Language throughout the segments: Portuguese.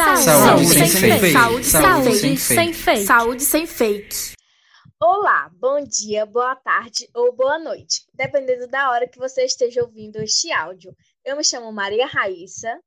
Saúde, saúde sem, sem fake. Saúde, saúde sem, sem fake. Saúde sem fake. Olá, bom dia, boa tarde ou boa noite, dependendo da hora que você esteja ouvindo este áudio. Eu me chamo Maria Raíssa.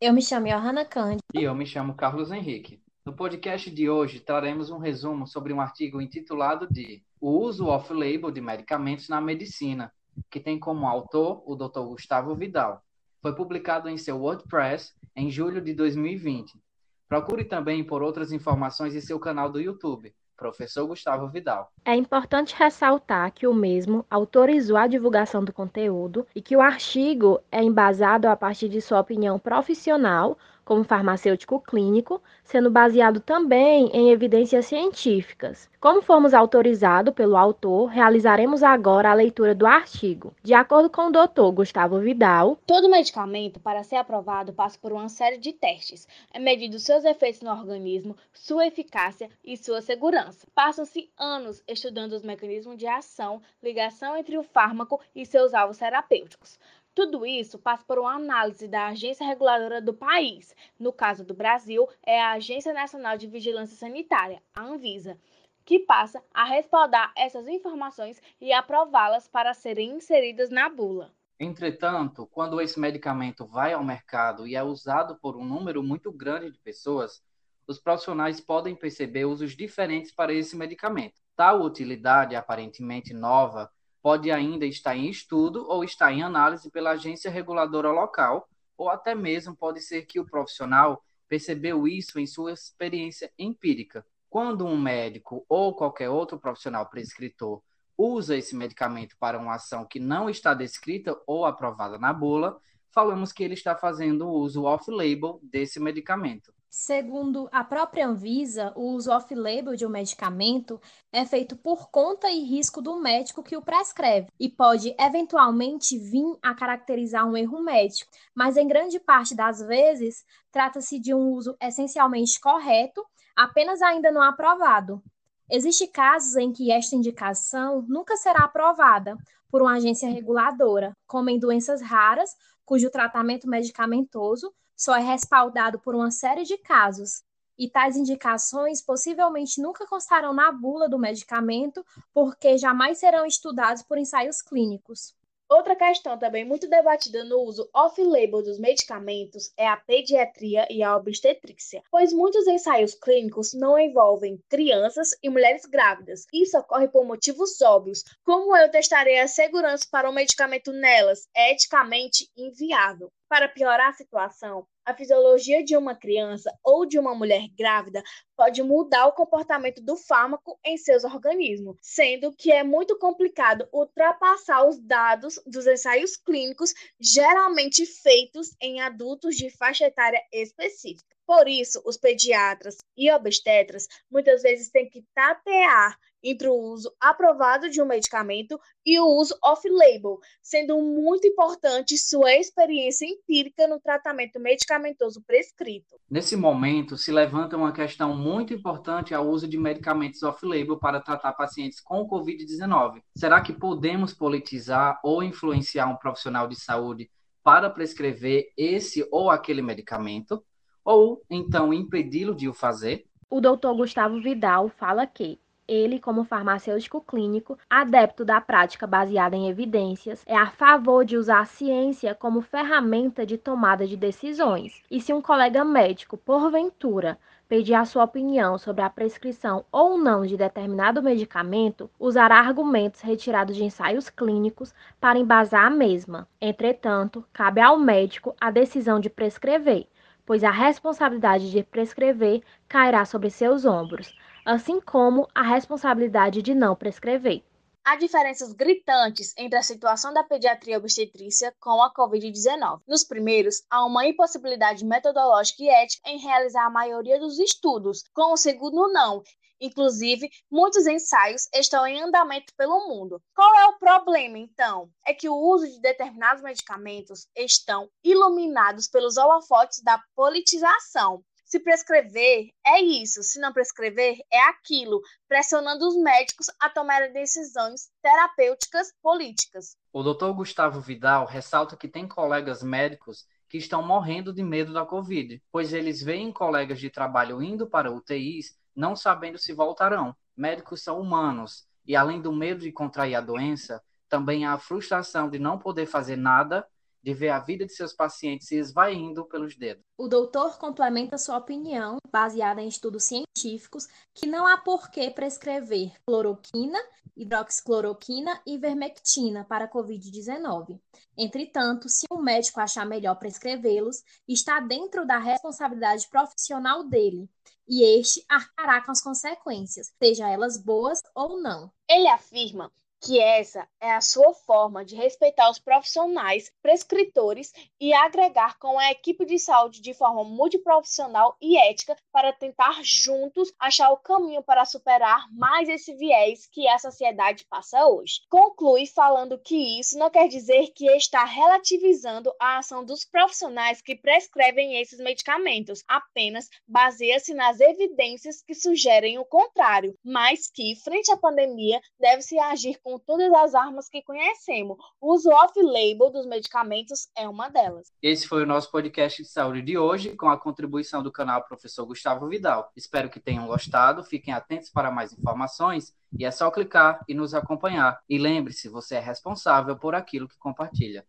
Eu me chamo Johanna Cândido. E eu me chamo Carlos Henrique. No podcast de hoje traremos um resumo sobre um artigo intitulado de O uso off-label de medicamentos na medicina, que tem como autor o Dr. Gustavo Vidal. Foi publicado em seu WordPress em julho de 2020. Procure também por outras informações em seu canal do YouTube, Professor Gustavo Vidal. É importante ressaltar que o mesmo autorizou a divulgação do conteúdo e que o artigo é embasado a partir de sua opinião profissional como farmacêutico clínico, sendo baseado também em evidências científicas. Como formos autorizados pelo autor, realizaremos agora a leitura do artigo. De acordo com o Dr. Gustavo Vidal, todo medicamento, para ser aprovado, passa por uma série de testes. É medido seus efeitos no organismo, sua eficácia e sua segurança. Passam-se anos estudando os mecanismos de ação, ligação entre o fármaco e seus alvos terapêuticos. Tudo isso passa por uma análise da agência reguladora do país. No caso do Brasil, é a Agência Nacional de Vigilância Sanitária, a Anvisa, que passa a respaldar essas informações e aprová-las para serem inseridas na bula. Entretanto, quando esse medicamento vai ao mercado e é usado por um número muito grande de pessoas, os profissionais podem perceber usos diferentes para esse medicamento. Tal utilidade aparentemente nova pode ainda estar em estudo ou estar em análise pela agência reguladora local, ou até mesmo pode ser que o profissional percebeu isso em sua experiência empírica. Quando um médico ou qualquer outro profissional prescritor usa esse medicamento para uma ação que não está descrita ou aprovada na bula, falamos que ele está fazendo uso off-label desse medicamento. Segundo a própria Anvisa, o uso off-label de um medicamento é feito por conta e risco do médico que o prescreve e pode eventualmente vir a caracterizar um erro médico, mas em grande parte das vezes trata-se de um uso essencialmente correto, apenas ainda não aprovado. Existem casos em que esta indicação nunca será aprovada por uma agência reguladora, como em doenças raras, cujo tratamento medicamentoso só é respaldado por uma série de casos, e tais indicações possivelmente nunca constarão na bula do medicamento, porque jamais serão estudados por ensaios clínicos. Outra questão também muito debatida no uso off-label dos medicamentos é a pediatria e a obstetrícia, pois muitos ensaios clínicos não envolvem crianças e mulheres grávidas. Isso ocorre por motivos óbvios. Como eu testarei a segurança para o medicamento nelas? É eticamente inviável. Para piorar a situação, a fisiologia de uma criança ou de uma mulher grávida pode mudar o comportamento do fármaco em seus organismos, sendo que é muito complicado ultrapassar os dados dos ensaios clínicos geralmente feitos em adultos de faixa etária específica. Por isso, os pediatras e obstetras muitas vezes têm que tatear entre o uso aprovado de um medicamento e o uso off-label, sendo muito importante sua experiência empírica no tratamento medicamentoso prescrito. Nesse momento, se levanta uma questão muito importante ao uso de medicamentos off-label para tratar pacientes com Covid-19. Será que podemos politizar ou influenciar um profissional de saúde para prescrever esse ou aquele medicamento? Ou então impedi-lo de o fazer? O doutor Gustavo Vidal fala que ele, como farmacêutico clínico, adepto da prática baseada em evidências, é a favor de usar a ciência como ferramenta de tomada de decisões. E se um colega médico, porventura, pedir a sua opinião sobre a prescrição ou não de determinado medicamento, usará argumentos retirados de ensaios clínicos para embasar a mesma. Entretanto, cabe ao médico a decisão de prescrever, pois a responsabilidade de prescrever cairá sobre seus ombros assim como a responsabilidade de não prescrever. Há diferenças gritantes entre a situação da pediatria obstetrícia com a Covid-19. Nos primeiros, há uma impossibilidade metodológica e ética em realizar a maioria dos estudos, com o segundo, não. Inclusive, muitos ensaios estão em andamento pelo mundo. Qual é o problema, então? É que o uso de determinados medicamentos estão iluminados pelos holofotes da politização. Se prescrever, é isso. Se não prescrever, é aquilo, pressionando os médicos a tomarem decisões terapêuticas políticas. O Dr. Gustavo Vidal ressalta que tem colegas médicos que estão morrendo de medo da Covid, pois eles veem colegas de trabalho indo para UTIs não sabendo se voltarão. Médicos são humanos e, além do medo de contrair a doença, também há a frustração de não poder fazer nada de ver a vida de seus pacientes se esvaindo pelos dedos. O doutor complementa sua opinião, baseada em estudos científicos, que não há por que prescrever cloroquina, hidroxicloroquina e vermectina para a Covid-19. Entretanto, se um médico achar melhor prescrevê-los, está dentro da responsabilidade profissional dele, e este arcará com as consequências, seja elas boas ou não. Ele afirma que essa é a sua forma de respeitar os profissionais, prescritores e agregar com a equipe de saúde de forma multiprofissional e ética para tentar juntos achar o caminho para superar mais esse viés que a sociedade passa hoje. Conclui falando que isso não quer dizer que está relativizando a ação dos profissionais que prescrevem esses medicamentos, apenas baseia-se nas evidências que sugerem o contrário, mas que, frente à pandemia, deve-se agir com com todas as armas que conhecemos. O uso off-label dos medicamentos é uma delas. Esse foi o nosso podcast de saúde de hoje, com a contribuição do canal Professor Gustavo Vidal. Espero que tenham gostado. Fiquem atentos para mais informações e é só clicar e nos acompanhar. E lembre-se, você é responsável por aquilo que compartilha.